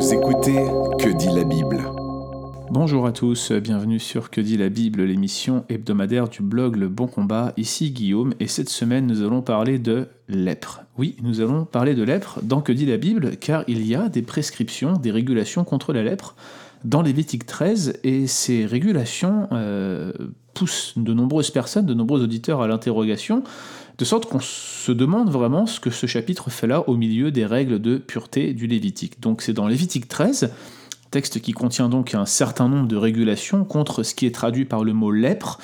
Vous écoutez Que dit la Bible Bonjour à tous, bienvenue sur Que dit la Bible, l'émission hebdomadaire du blog Le Bon Combat. Ici Guillaume et cette semaine nous allons parler de lèpre. Oui, nous allons parler de lèpre dans Que dit la Bible car il y a des prescriptions, des régulations contre la lèpre dans Lévitique 13 et ces régulations euh, poussent de nombreuses personnes, de nombreux auditeurs à l'interrogation de sorte qu'on se demande vraiment ce que ce chapitre fait là au milieu des règles de pureté du Lévitique. Donc c'est dans Lévitique 13, texte qui contient donc un certain nombre de régulations contre ce qui est traduit par le mot lèpre,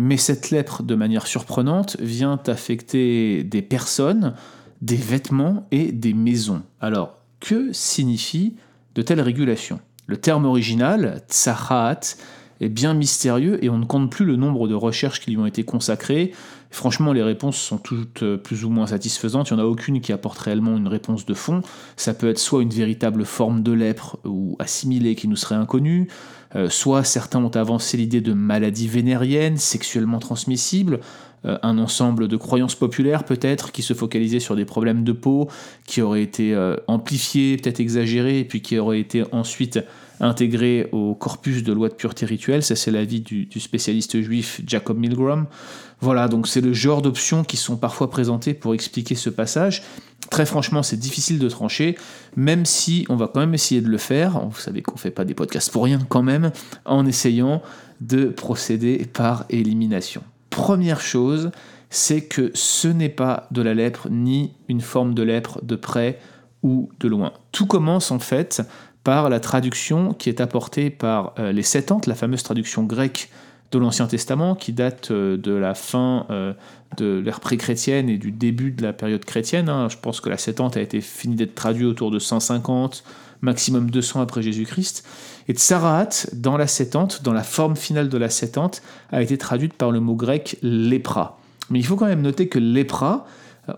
mais cette lèpre, de manière surprenante, vient affecter des personnes, des vêtements et des maisons. Alors, que signifie de telles régulations? Le terme original, tsahat, est bien mystérieux et on ne compte plus le nombre de recherches qui lui ont été consacrées. Franchement, les réponses sont toutes euh, plus ou moins satisfaisantes. Il n'y en a aucune qui apporte réellement une réponse de fond. Ça peut être soit une véritable forme de lèpre ou assimilée qui nous serait inconnue, euh, soit certains ont avancé l'idée de maladie vénérienne, sexuellement transmissible, euh, un ensemble de croyances populaires peut-être qui se focalisaient sur des problèmes de peau, qui auraient été amplifiés, peut-être exagérés, et puis qui auraient été ensuite intégrés au corpus de loi de pureté rituelle. Ça, c'est l'avis du, du spécialiste juif Jacob Milgram. Voilà, donc c'est le genre d'options qui sont parfois présentées pour expliquer ce passage. Très franchement, c'est difficile de trancher, même si on va quand même essayer de le faire. Vous savez qu'on ne fait pas des podcasts pour rien quand même, en essayant de procéder par élimination. Première chose, c'est que ce n'est pas de la lèpre ni une forme de lèpre de près ou de loin. Tout commence en fait par la traduction qui est apportée par euh, les Septante, la fameuse traduction grecque de l'Ancien Testament qui date euh, de la fin euh, de l'ère pré-chrétienne et du début de la période chrétienne. Hein. Je pense que la Septante a été finie d'être traduite autour de 150, maximum 200 après Jésus-Christ. Et Tsaraat, dans la Septante, dans la forme finale de la Septante, a été traduite par le mot grec lépra. Mais il faut quand même noter que lépra,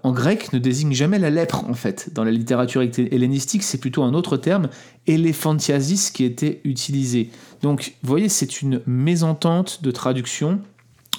en grec ne désigne jamais la lèpre en fait. Dans la littérature hellénistique, c'est plutôt un autre terme, éléphantiasis, qui était utilisé. Donc, vous voyez, c'est une mésentente de traduction,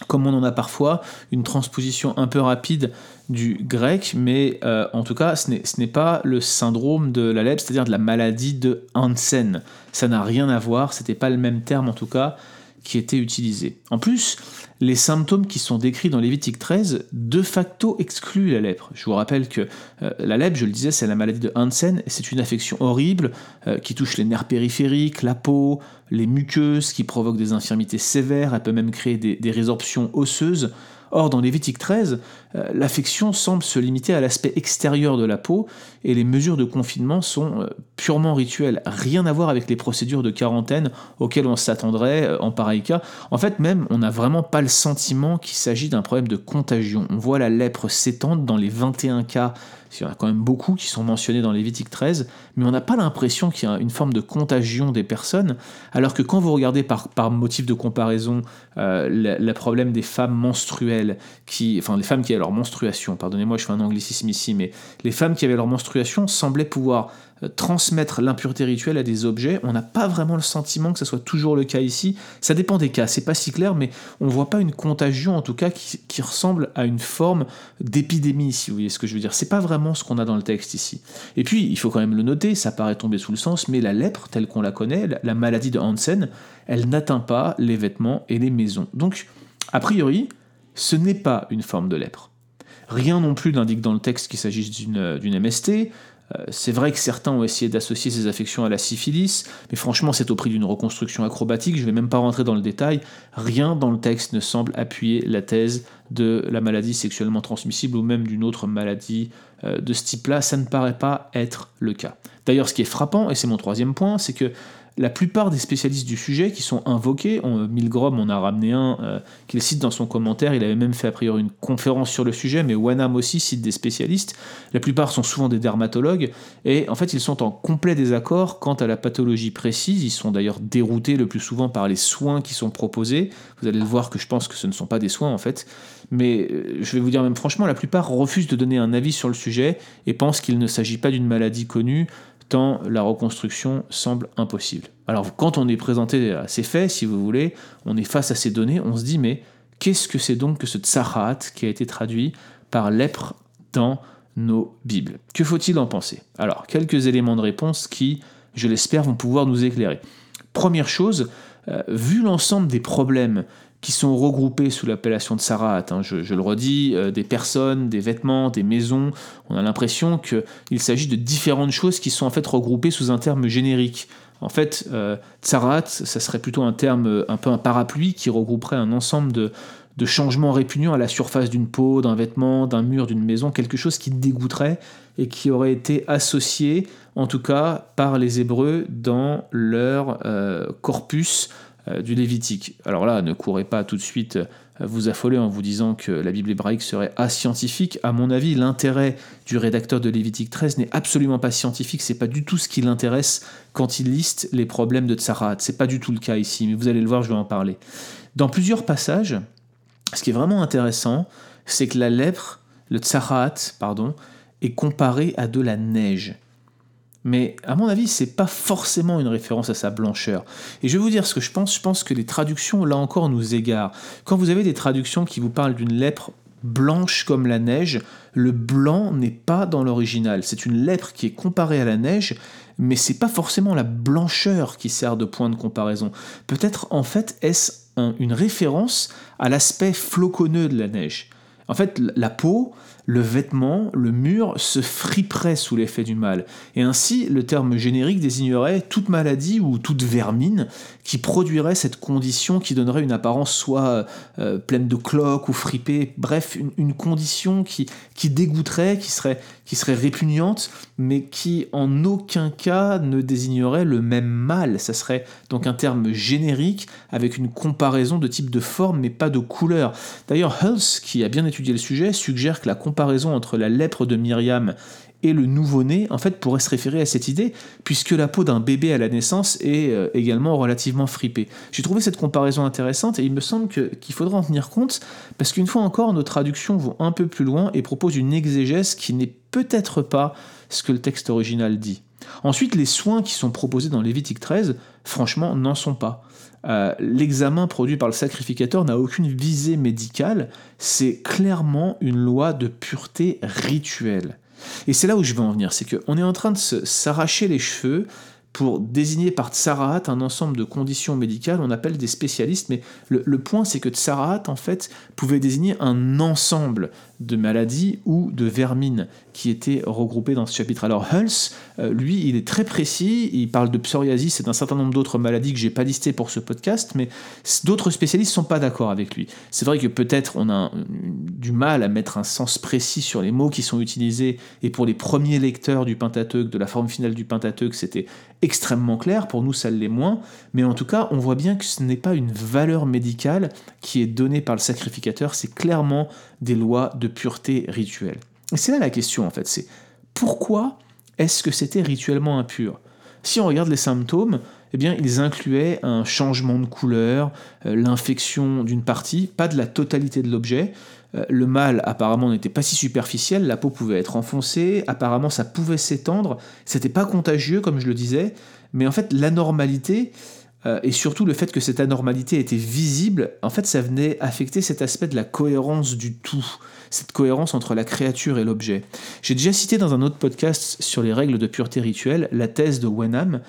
comme on en a parfois, une transposition un peu rapide du grec, mais euh, en tout cas, ce n'est pas le syndrome de la lèpre, c'est-à-dire de la maladie de Hansen. Ça n'a rien à voir, c'était pas le même terme en tout cas qui était utilisé. En plus, les symptômes qui sont décrits dans Lévitique 13 de facto excluent la lèpre. Je vous rappelle que euh, la lèpre, je le disais, c'est la maladie de Hansen, c'est une affection horrible euh, qui touche les nerfs périphériques, la peau, les muqueuses, qui provoque des infirmités sévères, elle peut même créer des, des résorptions osseuses. Or, dans Lévitique 13, euh, l'affection semble se limiter à l'aspect extérieur de la peau et les mesures de confinement sont euh, purement rituelles, rien à voir avec les procédures de quarantaine auxquelles on s'attendrait euh, en pareil cas. En fait, même, on n'a vraiment pas le sentiment qu'il s'agit d'un problème de contagion. On voit la lèpre s'étendre dans les 21 cas il y en a quand même beaucoup qui sont mentionnés dans Lévitique 13, mais on n'a pas l'impression qu'il y a une forme de contagion des personnes, alors que quand vous regardez par, motif de comparaison euh, le, problème des femmes menstruelles, enfin les femmes qui leur menstruation, pardonnez-moi je fais un anglicisme ici, mais les femmes qui avaient leur menstruation semblaient pouvoir euh, transmettre l'impureté rituelle à des objets, on n'a pas vraiment le sentiment que ce soit toujours le cas ici. Ça dépend des cas, c'est pas si clair, mais on voit pas une contagion en tout cas qui, ressemble à une forme d'épidémie, si vous voyez ce que je veux dire. C'est pas vraiment ce qu'on a dans le texte ici. Et puis, il faut quand même le noter, ça paraît tomber sous le sens, mais la lèpre, telle qu'on la connaît, la maladie de Hansen, elle n'atteint pas les vêtements et les maisons. Donc, a priori, ce n'est pas une forme de lèpre. Rien non plus n'indique dans le texte qu'il s'agisse d'une MST, euh, c'est vrai que certains ont essayé d'associer ces affections à la syphilis, mais franchement c'est au prix d'une reconstruction acrobatique, je ne vais même pas rentrer dans le détail, rien dans le texte ne semble appuyer la thèse de la maladie sexuellement transmissible ou même d'une autre maladie euh, de ce type-là, ça ne paraît pas être le cas. D'ailleurs ce qui est frappant, et c'est mon troisième point, c'est que la plupart des spécialistes du sujet qui sont invoqués, Milgrom on a ramené un euh, qu'il cite dans son commentaire, il avait même fait a priori une conférence sur le sujet, mais Wanham aussi cite des spécialistes, la plupart sont souvent des dermatologues, et en fait ils sont en complet désaccord quant à la pathologie précise, ils sont d'ailleurs déroutés le plus souvent par les soins qui sont proposés, vous allez le voir que je pense que ce ne sont pas des soins en fait, mais euh, je vais vous dire même franchement, la plupart refusent de donner un avis sur le sujet et pensent qu'il ne s'agit pas d'une maladie connue, tant la reconstruction semble impossible. Alors quand on est présenté à ces faits, si vous voulez, on est face à ces données, on se dit mais qu'est-ce que c'est donc que ce tsarat qui a été traduit par lèpre dans nos Bibles? Que faut-il en penser? Alors, quelques éléments de réponse qui, je l'espère, vont pouvoir nous éclairer. Première chose, euh, vu l'ensemble des problèmes qui sont regroupés sous l'appellation de Sarat, hein, je, le redis, euh, des personnes, des vêtements, des maisons, on a l'impression qu'il s'agit de différentes choses qui sont en fait regroupées sous un terme générique. En fait, euh, Tsarat, ça serait plutôt un terme, un peu un parapluie qui regrouperait un ensemble de, changements répugnants à la surface d'une peau, d'un vêtement, d'un mur, d'une maison, quelque chose qui dégoûterait et qui aurait été associé, en tout cas par les Hébreux, dans leur euh, corpus euh, du Lévitique. Alors là, ne courez pas tout de suite euh, vous affoler en vous disant que la Bible hébraïque serait ascientifique. À mon avis, l'intérêt du rédacteur de Lévitique 13 n'est absolument pas scientifique, c'est pas du tout ce qui l'intéresse quand il liste les problèmes de Tsarat. C'est pas du tout le cas ici, mais vous allez le voir, je vais en parler. Dans plusieurs passages, ce qui est vraiment intéressant, c'est que la lèpre, le tsarat, pardon, est comparé à de la neige. Mais à mon avis, c'est pas forcément une référence à sa blancheur. Et je vais vous dire ce que je pense. Je pense que les traductions, là encore, nous égarent. Quand vous avez des traductions qui vous parlent d'une lèpre blanche comme la neige, le blanc n'est pas dans l'original. C'est une lèpre qui est comparée à la neige, mais c'est pas forcément la blancheur qui sert de point de comparaison. Peut-être en fait est-ce une référence à l'aspect floconneux de la neige. En fait, la peau, le vêtement, le mur se friperait sous l'effet du mal. Et ainsi, le terme générique désignerait toute maladie ou toute vermine qui produirait cette condition qui donnerait une apparence soit euh, pleine de cloques ou fripée, bref, une, condition qui, qui dégoûterait, qui serait, qui serait répugnante, mais qui en aucun cas ne désignerait le même mal. Ça serait donc un terme générique avec une comparaison de type de forme, mais pas de couleur. D'ailleurs, Hulse, qui a bien étudié le sujet, suggère que la comparaison entre la lèpre de Myriam et le nouveau-né, en fait, pourrait se référer à cette idée, puisque la peau d'un bébé à la naissance est euh, également relativement fripée. J'ai trouvé cette comparaison intéressante et il me semble qu'il faudra en tenir compte, parce qu'une fois encore, nos traductions vont un peu plus loin et proposent une exégèse qui n'est peut-être pas ce que le texte original dit. Ensuite, les soins qui sont proposés dans Lévitique 13, franchement, n'en sont pas. Euh, l'examen produit par le sacrificateur n'a aucune visée médicale, c'est clairement une loi de pureté rituelle. Et c'est là où je veux en venir, c'est qu'on est en train de s'arracher les cheveux pour désigner par Tsaraat un ensemble de conditions médicales, on appelle des spécialistes, mais le, point c'est que Tsaraat en fait pouvait désigner un ensemble de maladies ou de vermines qui étaient regroupées dans ce chapitre. Alors Hulse, euh, lui, il est très précis, il parle de psoriasis et d'un certain nombre d'autres maladies que j'ai pas listées pour ce podcast, mais d'autres spécialistes sont pas d'accord avec lui. C'est vrai que peut-être on a du mal à mettre un sens précis sur les mots qui sont utilisés, et pour les premiers lecteurs du Pentateuque, de la forme finale du Pentateuque, c'était extrêmement clair, pour nous ça l'est moins, mais en tout cas on voit bien que ce n'est pas une valeur médicale qui est donnée par le sacrificateur, c'est clairement des lois de pureté rituelle. Et c'est là la question en fait, c'est pourquoi est-ce que c'était rituellement impur? Si on regarde les symptômes, eh bien, ils incluaient un changement de couleur, euh, l'infection d'une partie, pas de la totalité de l'objet. Euh, le mal apparemment n'était pas si superficiel, la peau pouvait être enfoncée, apparemment ça pouvait s'étendre, c'était pas contagieux comme je le disais, mais en fait l'anormalité euh, et surtout le fait que cette anormalité était visible, en fait ça venait affecter cet aspect de la cohérence du tout, cette cohérence entre la créature et l'objet. J'ai déjà cité dans un autre podcast sur les règles de pureté rituelle la thèse de Wenham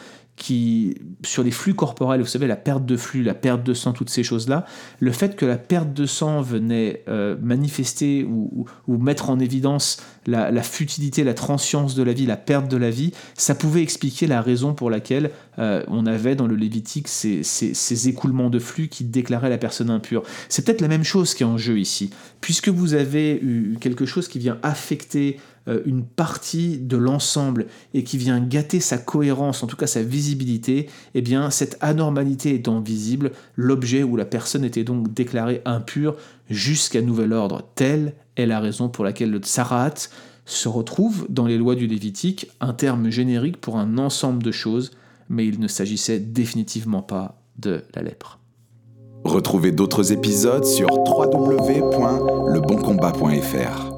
qui, sur les flux corporels, vous savez, la perte de flux, la perte de sang, toutes ces choses-là, le fait que la perte de sang venait euh, manifester ou, mettre en évidence la, futilité, la transience de la vie, la perte de la vie, ça pouvait expliquer la raison pour laquelle euh, on avait dans le Lévitique ces, ces, écoulements de flux qui déclaraient la personne impure. C'est peut-être la même chose qui est en jeu ici. Puisque vous avez eu quelque chose qui vient affecter une partie de l'ensemble et qui vient gâter sa cohérence, en tout cas sa visibilité, eh bien cette anormalité étant visible, l'objet ou la personne était donc déclarée impure jusqu'à nouvel ordre. Telle est la raison pour laquelle le tsarat se retrouve dans les lois du Lévitique, un terme générique pour un ensemble de choses, mais il ne s'agissait définitivement pas de la lèpre. Retrouvez d'autres épisodes sur www.leboncombat.fr.